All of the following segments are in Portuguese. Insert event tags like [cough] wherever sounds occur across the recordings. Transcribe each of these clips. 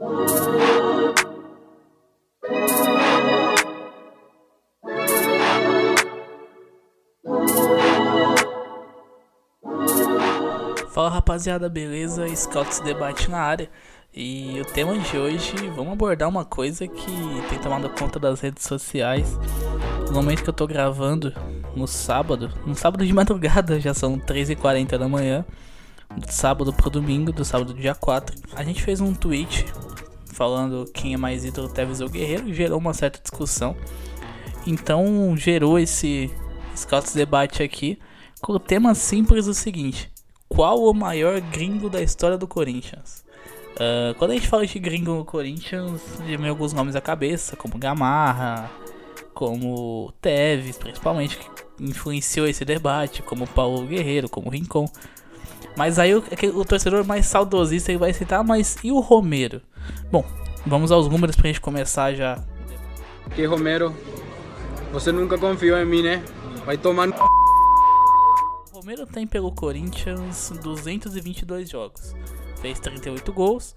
Fala rapaziada, beleza? Scouts Debate na área. E o tema de hoje, vamos abordar uma coisa que tem tomado conta das redes sociais. No momento que eu tô gravando, no sábado, no sábado de [laughs] madrugada, já são 3h40 da manhã, do sábado pro domingo, do sábado dia 4, a gente fez um tweet falando quem é mais ídolo, Tevez ou Guerreiro, gerou uma certa discussão. Então gerou esse Scouts Debate aqui com o tema simples o seguinte: Qual o maior gringo da história do Corinthians? Uh, quando a gente fala de gringo no Corinthians, vem alguns nomes à cabeça, como Gamarra, como Tevez, principalmente, que influenciou esse debate, como Paulo Guerreiro, como Rincon. Mas aí o, o torcedor mais saudosista vai citar, mas e o Romero? Bom, vamos aos números pra gente começar já. Que Romero, você nunca confiou em mim, né? Vai tomar no... Romero tem pelo Corinthians 222 jogos. Fez 38 gols,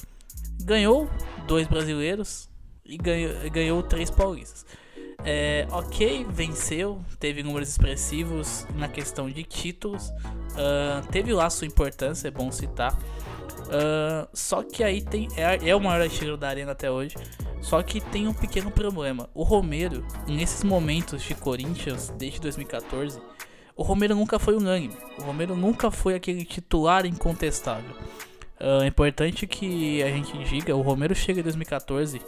ganhou dois brasileiros e ganhou, ganhou três paulistas. É, ok, venceu, teve números expressivos na questão de títulos, uh, teve lá sua importância, é bom citar. Uh, só que aí tem. É, é o maior artilheiro da arena até hoje. Só que tem um pequeno problema. O Romero, nesses momentos de Corinthians, desde 2014, o Romero nunca foi unânime. O Romero nunca foi aquele titular incontestável. Uh, é importante que a gente diga, o Romero chega em 2014,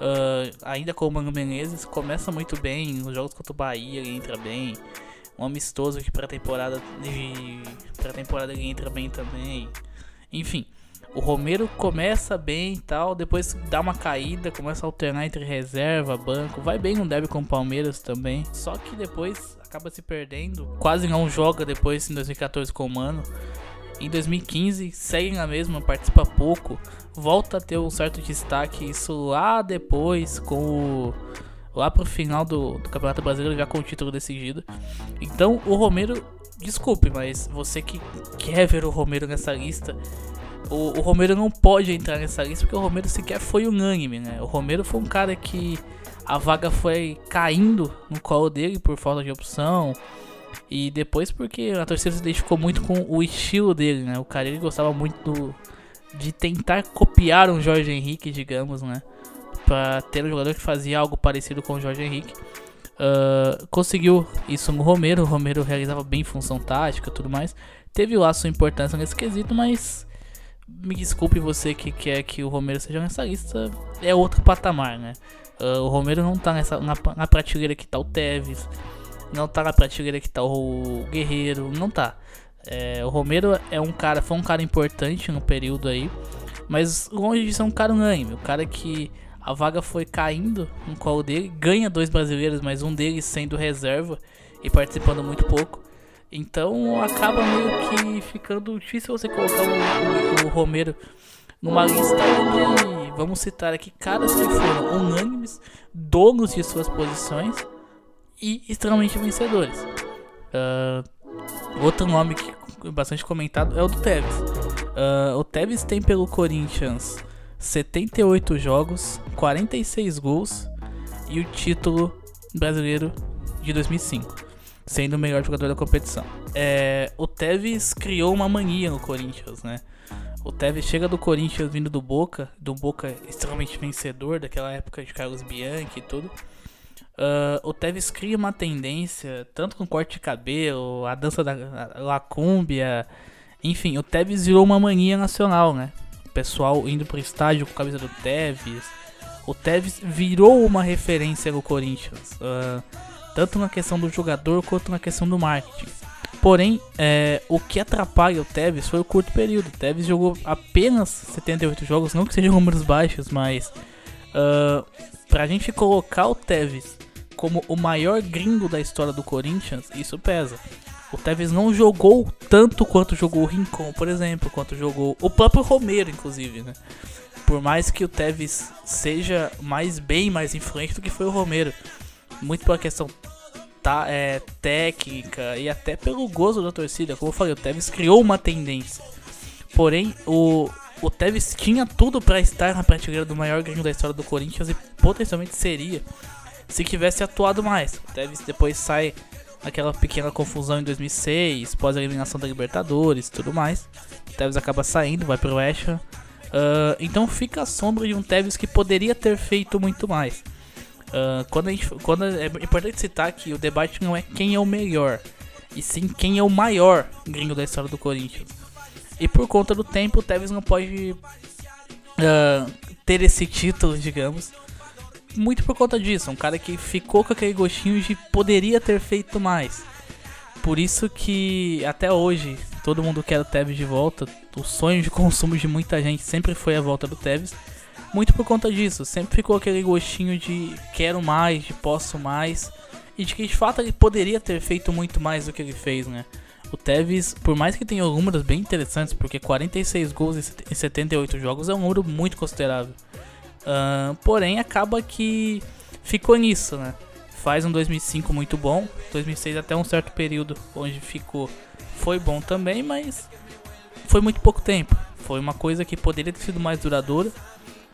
uh, ainda com o Mano Menezes, começa muito bem, nos jogos contra o Bahia ele entra bem, um amistoso que para temporada de para temporada ele entra bem também. Enfim, o Romero começa bem e tal, depois dá uma caída, começa a alternar entre reserva, banco, vai bem no derby com o Palmeiras também. Só que depois acaba se perdendo, quase não joga depois em 2014 com o Mano. Em 2015 segue na mesma, participa pouco, volta a ter um certo destaque, isso lá depois com o lá pro final do, do, Campeonato Brasileiro já com o título decidido. Então o Romero, desculpe, mas você que quer ver o Romero nessa lista, o, o, Romero não pode entrar nessa lista porque o Romero sequer foi unânime, né? O Romero foi um cara que a vaga foi caindo no colo dele por falta de opção. E depois porque a torcida se identificou muito com o estilo dele, né? O cara ele gostava muito do, de tentar copiar um Jorge Henrique, digamos, né? Pra ter um jogador que fazia algo parecido com o Jorge Henrique. Uh, conseguiu isso no Romero. O Romero realizava bem função tática tudo mais. Teve lá sua importância nesse quesito, mas me desculpe você que quer que o Romero seja nessa lista. É outro patamar, né? Uh, o Romero não tá nessa, na, na prateleira que tá o Tevez não tá na prateleira que tá o Guerreiro, não tá. É, o Romero é um cara, foi um cara importante no período aí, mas longe de ser um cara unânime, o cara que a vaga foi caindo no colo dele, ganha dois brasileiros, mas um deles sendo reserva e participando muito pouco. Então acaba meio que ficando difícil você colocar o, o, o Romero numa lista de, vamos citar aqui, caras que foram unânimes, donos de suas posições e extremamente vencedores. Uh, outro nome que é bastante comentado é o do Tevez. Uh, o Tevez tem pelo Corinthians 78 jogos, 46 gols e o título brasileiro de 2005, sendo o melhor jogador da competição. É, o Tevez criou uma mania no Corinthians, né? O Tevez chega do Corinthians vindo do Boca, do Boca extremamente vencedor, daquela época de Carlos Bianchi e tudo. Uh, o Tevez cria uma tendência, tanto com corte de cabelo, a dança da lacúmbia, enfim, o Tevez virou uma mania nacional, né? O pessoal indo pro estádio com a camisa do Tevez. O Tevez virou uma referência no Corinthians, uh, tanto na questão do jogador quanto na questão do marketing. Porém, é, o que atrapalha o Tevez foi o curto período. O Tevez jogou apenas 78 jogos, não que sejam números baixos, mas uh, pra gente colocar o Tevez como o maior gringo da história do Corinthians, isso pesa. O Tevez não jogou tanto quanto jogou o Rincon, por exemplo, quanto jogou o próprio Romero, inclusive, né? Por mais que o Tevez seja mais bem mais influente do que foi o Romero, muito pela questão tá, é, técnica e até pelo gozo da torcida. Como eu falei, o Tevez criou uma tendência. Porém, o, o Tevez tinha tudo para estar na prateleira do maior gringo da história do Corinthians e potencialmente seria se tivesse atuado mais. Tevez depois sai aquela pequena confusão em 2006, pós a eliminação da Libertadores tudo mais. O Tevez acaba saindo, vai pro West. Uh, então fica a sombra de um Tevez que poderia ter feito muito mais. Uh, quando, gente, quando é importante citar que o debate não é quem é o melhor, e sim quem é o maior gringo da história do Corinthians. E por conta do tempo, o Tevez não pode uh, ter esse título, digamos. Muito por conta disso, um cara que ficou com aquele gostinho de poderia ter feito mais. Por isso que até hoje todo mundo quer o Tevez de volta. O sonho de consumo de muita gente sempre foi a volta do Tevez. Muito por conta disso, sempre ficou aquele gostinho de quero mais, de posso mais. E de que de fato ele poderia ter feito muito mais do que ele fez, né? O Tevez, por mais que tenha números bem interessantes, porque 46 gols em 78 jogos é um número muito considerável. Uh, porém, acaba que ficou nisso, né? Faz um 2005 muito bom, 2006 até um certo período onde ficou foi bom também, mas foi muito pouco tempo. Foi uma coisa que poderia ter sido mais duradoura.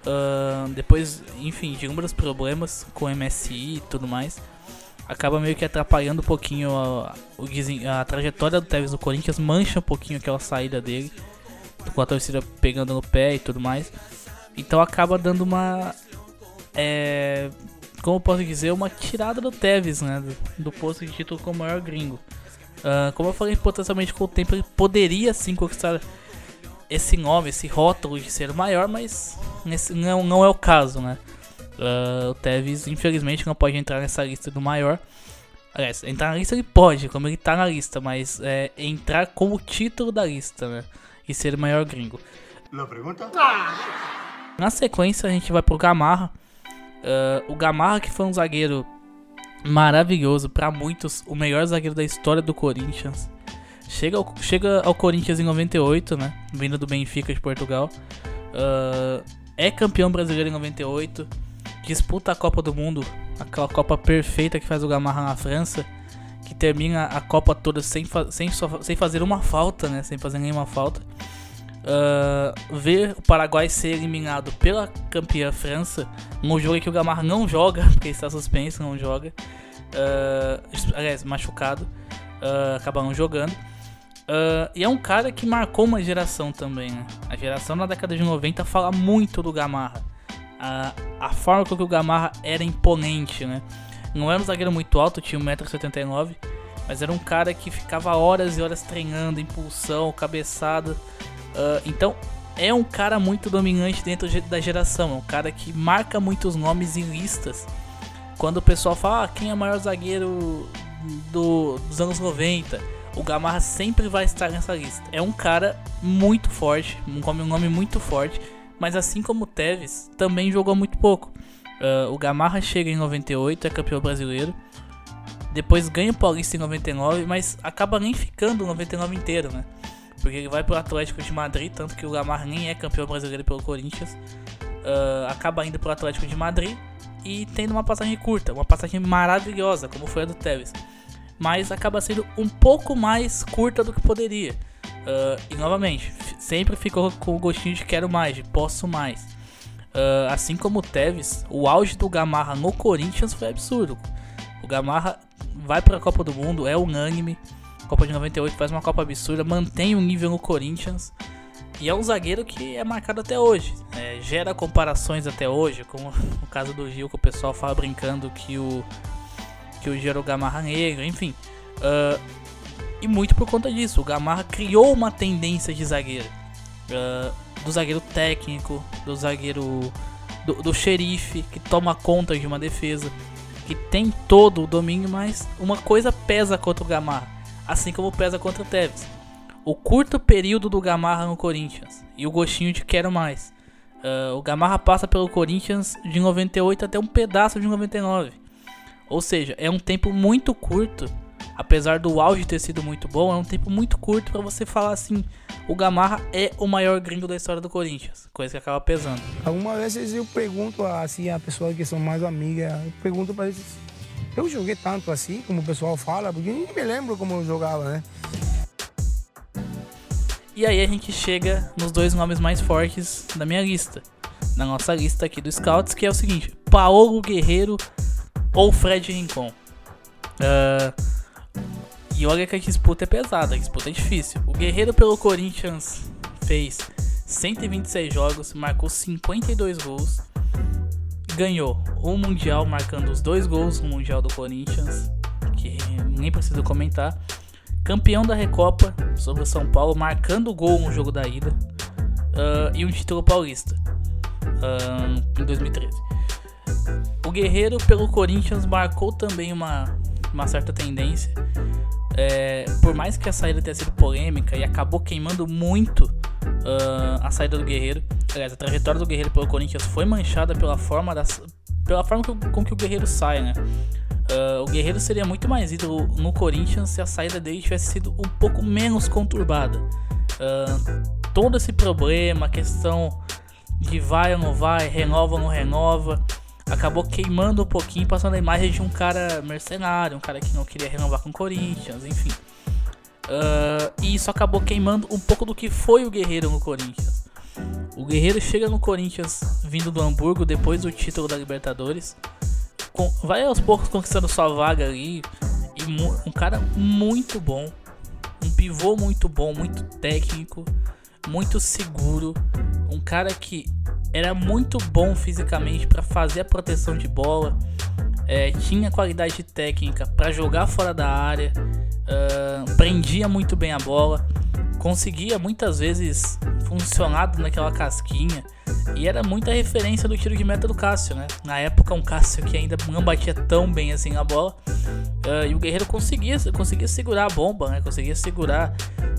Uh, depois, enfim, de inúmeros problemas com MSI e tudo mais acaba meio que atrapalhando um pouquinho a, a, trajetória do Tevez no Corinthians, mancha um pouquinho aquela saída dele, com a torcida pegando no pé e tudo mais. Então acaba dando uma. É, como posso dizer, uma tirada do Tevez, né? Do, do posto de título como maior gringo. Uh, como eu falei, potencialmente com o tempo ele poderia sim conquistar esse nome, esse rótulo de ser o maior, mas nesse, não, não é o caso, né? Uh, o Tevez, infelizmente, não pode entrar nessa lista do maior. Aliás, entrar na lista ele pode, como ele tá na lista, mas é, entrar com o título da lista, né? E ser o maior gringo. Na pergunta? Na sequência, a gente vai pro Gamarra. Uh, o Gamarra, que foi um zagueiro maravilhoso, para muitos, o melhor zagueiro da história do Corinthians. Chega ao, chega ao Corinthians em 98, né? Vindo do Benfica de Portugal. Uh, é campeão brasileiro em 98 disputa a Copa do Mundo, aquela Copa perfeita que faz o Gamarra na França, que termina a Copa toda sem, fa sem, sem fazer uma falta, né? Sem fazer nenhuma falta. Uh, ver o Paraguai ser eliminado pela campeã França, um jogo em que o Gamarra não joga, [laughs] porque está suspenso, não joga. Uh, aliás, machucado, uh, acaba não jogando. Uh, e é um cara que marcou uma geração também, né? A geração na década de 90 fala muito do Gamarra a, a forma com que o Gamarra era imponente, né? Não era um zagueiro muito alto, tinha 1,79m, mas era um cara que ficava horas e horas treinando, impulsão, cabeçada. Uh, então é um cara muito dominante dentro da geração, é um cara que marca muitos nomes em listas. Quando o pessoal fala ah, quem é o maior zagueiro do, dos anos 90, o Gamarra sempre vai estar nessa lista. É um cara muito forte, um nome muito forte mas assim como o Tevez, também jogou muito pouco. Uh, o Gamarra chega em 98, é campeão brasileiro. Depois ganha o Paulista em 99, mas acaba nem ficando o 99 inteiro, né? Porque ele vai pro Atlético de Madrid, tanto que o Gamarra nem é campeão brasileiro pelo Corinthians. Uh, acaba indo pro Atlético de Madrid e tendo uma passagem curta, uma passagem maravilhosa, como foi a do Tevez. Mas acaba sendo um pouco mais curta do que poderia. Uh, e novamente, sempre ficou com o gostinho de quero mais, de posso mais. Uh, assim como o Tevez, o auge do Gamarra no Corinthians foi absurdo. O Gamarra vai para a Copa do Mundo, é unânime. Copa de 98 faz uma Copa absurda, mantém o nível no Corinthians. E é um zagueiro que é marcado até hoje. É, gera comparações até hoje, como no caso do Gil, que o pessoal fala brincando que o, que o Gil era o Gamarra negro, enfim. Uh, e muito por conta disso, o Gamarra criou uma tendência de zagueiro. Uh, do zagueiro técnico, do zagueiro. Do, do xerife que toma conta de uma defesa, que tem todo o domínio, mas uma coisa pesa contra o Gamarra, assim como pesa contra o Tevez. O curto período do Gamarra no Corinthians e o gostinho de quero mais. Uh, o Gamarra passa pelo Corinthians de 98 até um pedaço de 99. Ou seja, é um tempo muito curto apesar do auge ter sido muito bom, é um tempo muito curto para você falar assim: o Gamarra é o maior gringo da história do Corinthians, coisa que acaba pesando. Algumas vezes eu pergunto assim a pessoas que são mais amigas, eu pergunto para eles: eu joguei tanto assim como o pessoal fala, porque nem me lembro como eu jogava, né? E aí a gente chega nos dois nomes mais fortes da minha lista. Na nossa lista aqui do Scouts, que é o seguinte: Paulo Guerreiro ou Fred Rincon. Uh, e olha que a disputa é pesada, a disputa é difícil. O Guerreiro pelo Corinthians fez 126 jogos, marcou 52 gols, ganhou o Mundial marcando os dois gols no Mundial do Corinthians, que nem preciso comentar. Campeão da Recopa sobre o São Paulo, marcando o gol no jogo da ida. Uh, e um título paulista uh, em 2013. O Guerreiro pelo Corinthians marcou também uma, uma certa tendência. É, por mais que a saída tenha sido polêmica e acabou queimando muito uh, a saída do Guerreiro, aliás, a trajetória do Guerreiro pelo Corinthians foi manchada pela forma, das, pela forma que, com que o Guerreiro sai, né? Uh, o Guerreiro seria muito mais ídolo no Corinthians se a saída dele tivesse sido um pouco menos conturbada. Uh, todo esse problema, a questão de vai ou não vai, renova ou não renova, acabou queimando um pouquinho, passando a imagem de um cara mercenário, um cara que não queria renovar com o Corinthians, enfim. Uh, e isso acabou queimando um pouco do que foi o Guerreiro no Corinthians. O Guerreiro chega no Corinthians vindo do Hamburgo depois do título da Libertadores com, vai aos poucos conquistando sua vaga ali. E um cara muito bom. Um pivô muito bom, muito técnico, muito seguro. Um cara que era muito bom fisicamente para fazer a proteção de bola. É, tinha qualidade técnica para jogar fora da área. Uh, prendia muito bem a bola. Conseguia muitas vezes funcionar naquela casquinha. E era muita referência do tiro de meta do Cássio, né? Na época, um Cássio que ainda não batia tão bem assim na bola. Uh, e o Guerreiro conseguia, conseguia segurar a bomba, né? Conseguia segurar,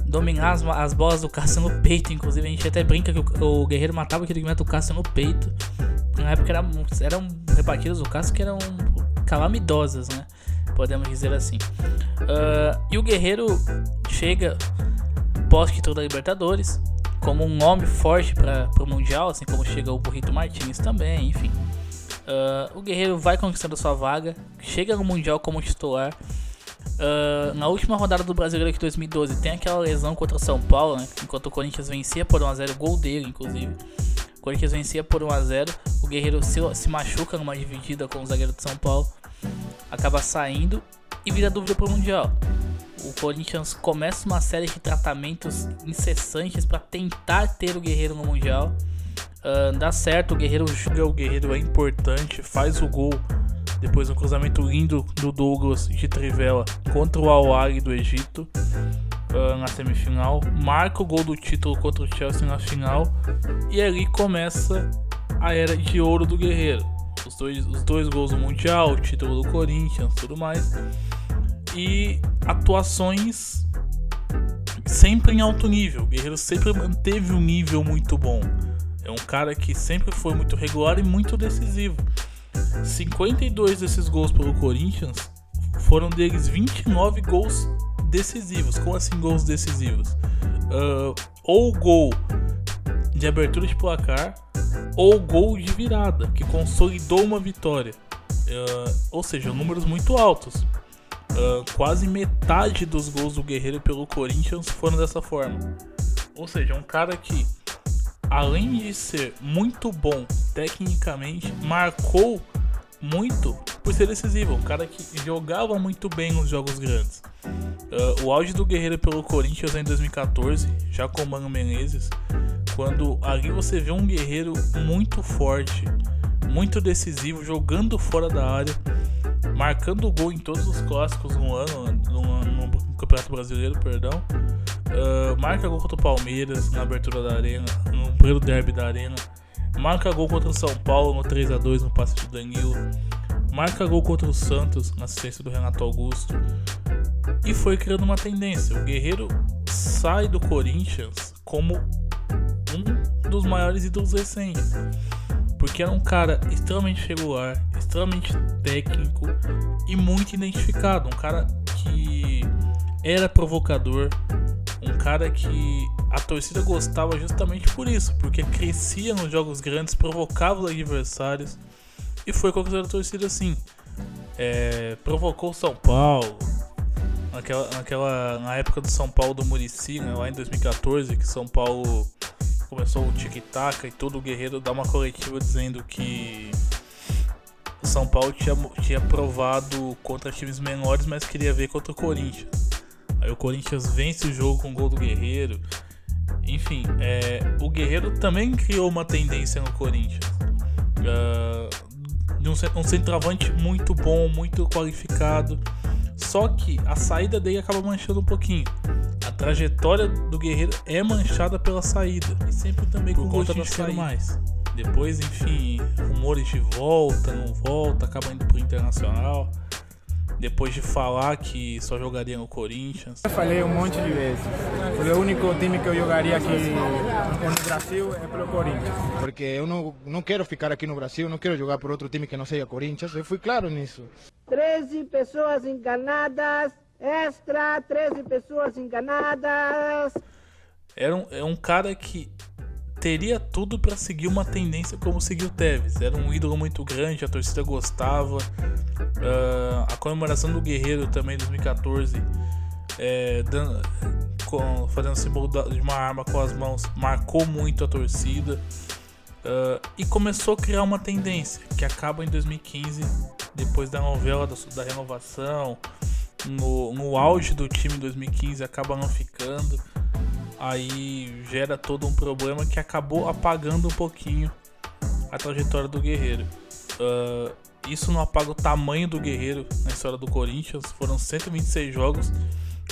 dominar as, as bolas do Cássio no peito. Inclusive, a gente até brinca que o, o Guerreiro matava o tiro de meta do Cássio no peito. Na época era, eram rebatidas do Cássio que eram calamidosas, né? Podemos dizer assim. Uh, e o Guerreiro chega pós-título da Libertadores como um nome forte para o Mundial, assim como chega o Burrito Martins também, enfim. Uh, o Guerreiro vai conquistando sua vaga, chega no Mundial como titular. Uh, na última rodada do Brasileiro de 2012 tem aquela lesão contra o São Paulo, né? enquanto o Corinthians vencia por 1x0, gol dele inclusive. Corinthians vencia por 1x0, o Guerreiro se, se machuca numa dividida com o zagueiro de São Paulo, acaba saindo e vira dúvida para o Mundial o Corinthians começa uma série de tratamentos incessantes para tentar ter o Guerreiro no Mundial. Uh, dá certo, o Guerreiro o Guerreiro é importante, faz o gol. Depois um cruzamento lindo do Douglas de Trivela contra o Al do Egito uh, na semifinal. Marca o gol do título contra o Chelsea na final. E ali começa a era de ouro do Guerreiro. Os dois, os dois gols do Mundial, o título do Corinthians, tudo mais e atuações sempre em alto nível. O Guerreiro sempre manteve um nível muito bom. É um cara que sempre foi muito regular e muito decisivo. 52 desses gols pelo Corinthians foram deles 29 gols decisivos. Como assim gols decisivos? Uh, ou gol de abertura de placar ou gol de virada, que consolidou uma vitória. Uh, ou seja, números muito altos. Uh, quase metade dos gols do Guerreiro pelo Corinthians foram dessa forma. Ou seja, um cara que, além de ser muito bom tecnicamente, marcou muito por ser decisivo. Um cara que jogava muito bem nos jogos grandes. Uh, o auge do Guerreiro pelo Corinthians é em 2014, já com o Mano Menezes, quando ali você vê um Guerreiro muito forte, muito decisivo, jogando fora da área marcando gol em todos os clássicos no ano, no, no, no Campeonato Brasileiro, perdão. Uh, marca gol contra o Palmeiras na abertura da arena, no primeiro derby da arena. Marca gol contra o São Paulo no 3 a 2 no passe de Danilo. Marca gol contra o Santos na assistência do Renato Augusto. E foi criando uma tendência. O Guerreiro sai do Corinthians como um dos maiores ídolos recentes. Porque era um cara extremamente regular, extremamente técnico e muito identificado. Um cara que era provocador, um cara que a torcida gostava justamente por isso, porque crescia nos jogos grandes, provocava os adversários e foi conquistando a torcida assim. É, provocou São Paulo naquela, naquela, na época do São Paulo do Murici, né, lá em 2014, que São Paulo começou o tic-tac e tudo, o Guerreiro dá uma coletiva dizendo que o São Paulo tinha, tinha provado contra times menores, mas queria ver contra o Corinthians. Aí o Corinthians vence o jogo com o gol do Guerreiro. Enfim, é, o Guerreiro também criou uma tendência no Corinthians. Uh, de um, um centroavante muito bom, muito qualificado. Só que a saída dele acaba manchando um pouquinho. A trajetória do Guerreiro é manchada pela saída. E sempre também Por com conta da saída. mais. Depois, enfim, rumores de volta, não volta, acaba indo pro Internacional. Depois de falar que só jogaria no Corinthians. Eu falei um monte de vezes. O único time que eu jogaria aqui no Brasil é pelo Corinthians. Porque eu não, não quero ficar aqui no Brasil, não quero jogar por outro time que não seja Corinthians. Eu fui claro nisso. 13 pessoas enganadas, extra, 13 pessoas enganadas. Era um, é um cara que teria tudo para seguir uma tendência como seguiu Tevez. Era um ídolo muito grande, a torcida gostava. Uh, a comemoração do Guerreiro também, 2014, é, dando, com, fazendo símbolo de uma arma com as mãos, marcou muito a torcida. Uh, e começou a criar uma tendência que acaba em 2015, depois da novela da, da renovação. No, no auge do time em 2015, acaba não ficando aí gera todo um problema que acabou apagando um pouquinho a trajetória do Guerreiro. Uh, isso não apaga o tamanho do Guerreiro na história do Corinthians. Foram 126 jogos,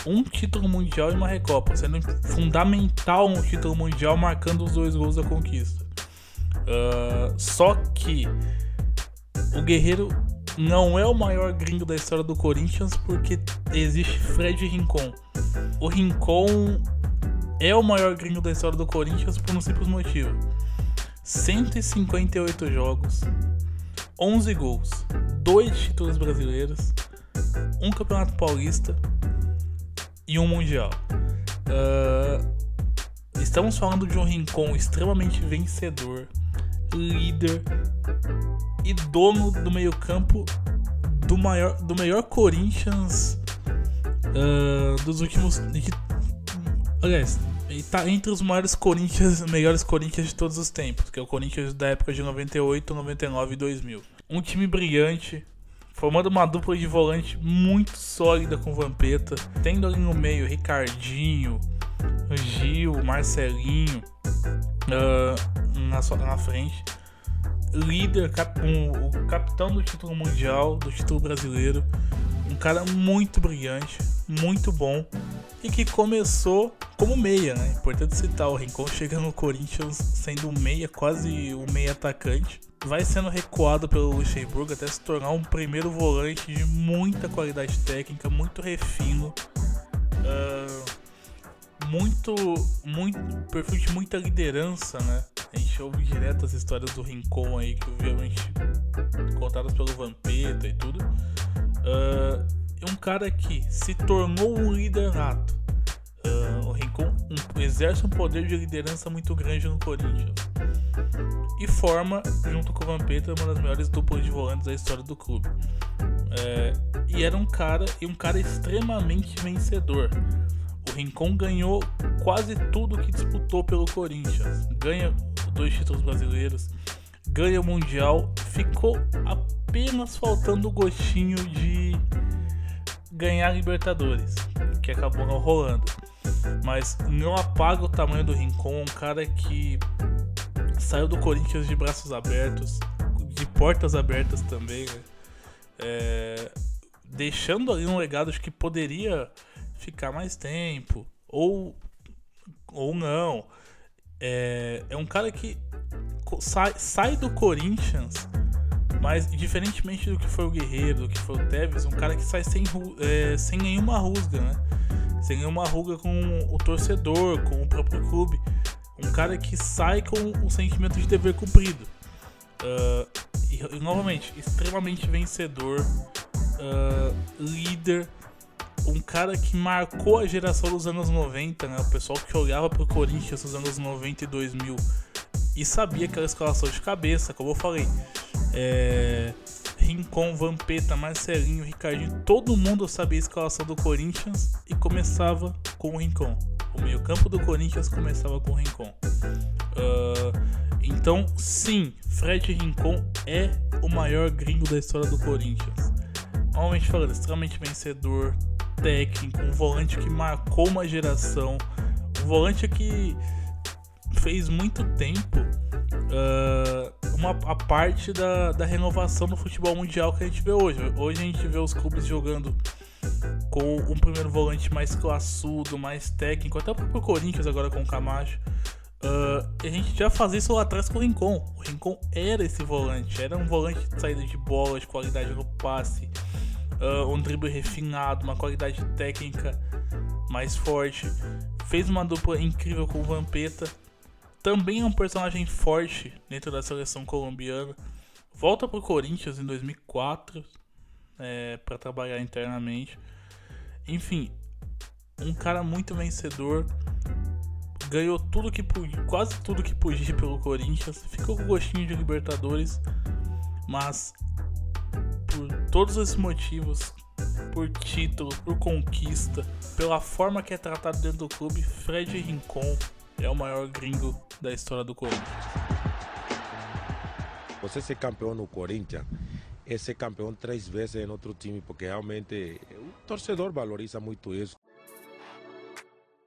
um título mundial e uma Recopa, sendo fundamental um título mundial, marcando os dois gols da conquista. Uh, só que o Guerreiro não é o maior gringo da história do Corinthians porque existe Fred Rincon. O Rincon é o maior gringo da história do Corinthians por um simples motivo: 158 jogos, 11 gols, 2 títulos brasileiros, um campeonato paulista e um mundial. Uh, estamos falando de um Rincon extremamente vencedor, líder e dono do meio-campo do maior do melhor Corinthians uh, dos últimos aliás ele tá entre os maiores Corinthians, [laughs] melhores Corinthians de todos os tempos, que é o Corinthians da época de 98, 99 e 2000. Um time brilhante, formando uma dupla de volante muito sólida com Vampeta, tendo ali no meio Ricardinho, Gil, Marcelinho uh, na, na frente. Líder, cap, um, o capitão do título mundial, do título brasileiro. Um cara muito brilhante, muito bom e que começou como meia, né? Importante citar, o Rincon chega no Corinthians sendo um meia, quase um meia atacante. Vai sendo recuado pelo Luxemburgo até se tornar um primeiro volante de muita qualidade técnica, muito refino. Uh, muito, muito, perfil de muita liderança, né? A gente ouve direto as histórias do Rincon aí, que obviamente contadas pelo Vampeta e tudo. Uh, um cara que se tornou um líder nato. Uh, o Rincon um, exerce um poder de liderança muito grande no Corinthians. E forma, junto com o Vampeta, uma das melhores duplas de volantes da história do clube. É, e era um cara e um cara extremamente vencedor. O Rincon ganhou quase tudo que disputou pelo Corinthians. Ganha dois títulos brasileiros, ganha o Mundial, ficou apenas faltando o gostinho de ganhar a Libertadores, que acabou não rolando. Mas não apaga o tamanho do Rincon, um cara que saiu do Corinthians de braços abertos, de portas abertas também, né? é, deixando ali um legado que poderia ficar mais tempo, ou, ou não. É, é um cara que sai, sai do Corinthians mas, diferentemente do que foi o Guerreiro, do que foi o Tevez, um cara que sai sem, é, sem nenhuma rusga, né? Sem nenhuma ruga com o torcedor, com o próprio clube. Um cara que sai com o sentimento de dever cumprido. Uh, e, novamente, extremamente vencedor, uh, líder, um cara que marcou a geração dos anos 90, né? O pessoal que olhava pro Corinthians nos anos 90 e 2000 e sabia aquela escalação de cabeça, como eu falei. É, Rincon, Vampeta, Marcelinho, Ricardinho, todo mundo sabia a escalação do Corinthians e começava com o Rincon. O meio-campo do Corinthians começava com o Rincon. Uh, então, sim, Fred Rincon é o maior gringo da história do Corinthians. Normalmente falando, extremamente vencedor, técnico, um volante que marcou uma geração, um volante que fez muito tempo uh, uma, a parte da, da renovação do futebol mundial que a gente vê hoje. Hoje a gente vê os clubes jogando com um primeiro volante mais classudo, mais técnico, até o próprio Corinthians agora com o Camacho. Uh, a gente já fazia isso lá atrás com o Rincon. O Rincon era esse volante, era um volante de saída de bola, de qualidade no passe, uh, um drible refinado, uma qualidade técnica mais forte. Fez uma dupla incrível com o Vampeta também é um personagem forte dentro da seleção colombiana. Volta pro Corinthians em 2004 é, para trabalhar internamente. Enfim, um cara muito vencedor. Ganhou tudo que quase tudo que podia [laughs] pelo Corinthians. Ficou com gostinho de Libertadores. Mas por todos esses motivos, por título, por conquista, pela forma que é tratado dentro do clube, Fred Rincon é o maior gringo da história do Corinthians. Você ser campeão no Corinthians é ser campeão três vezes em outro time, porque realmente o torcedor valoriza muito isso.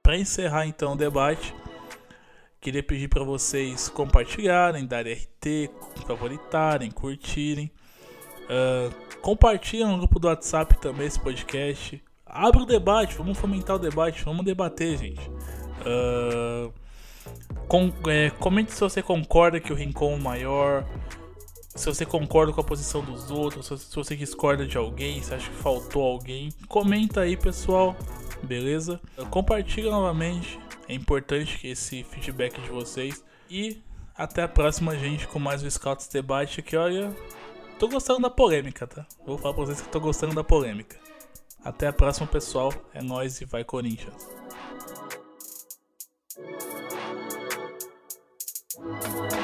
Para encerrar então o debate, queria pedir para vocês compartilharem, darem RT, favoritarem, curtirem. Uh, compartilhem no grupo do WhatsApp também esse podcast. Abre o debate, vamos fomentar o debate, vamos debater, gente. Uh, com, é, comente se você concorda que o Rincon é maior. Se você concorda com a posição dos outros, se você discorda de alguém, se acha que faltou alguém, comenta aí, pessoal. Beleza? Compartilha novamente. É importante esse feedback de vocês. E até a próxima, gente, com mais o Scouts Debate. Que olha, tô gostando da polêmica, tá? Vou falar pra vocês que tô gostando da polêmica. Até a próxima, pessoal. É nóis e vai Corinthians. Thanks.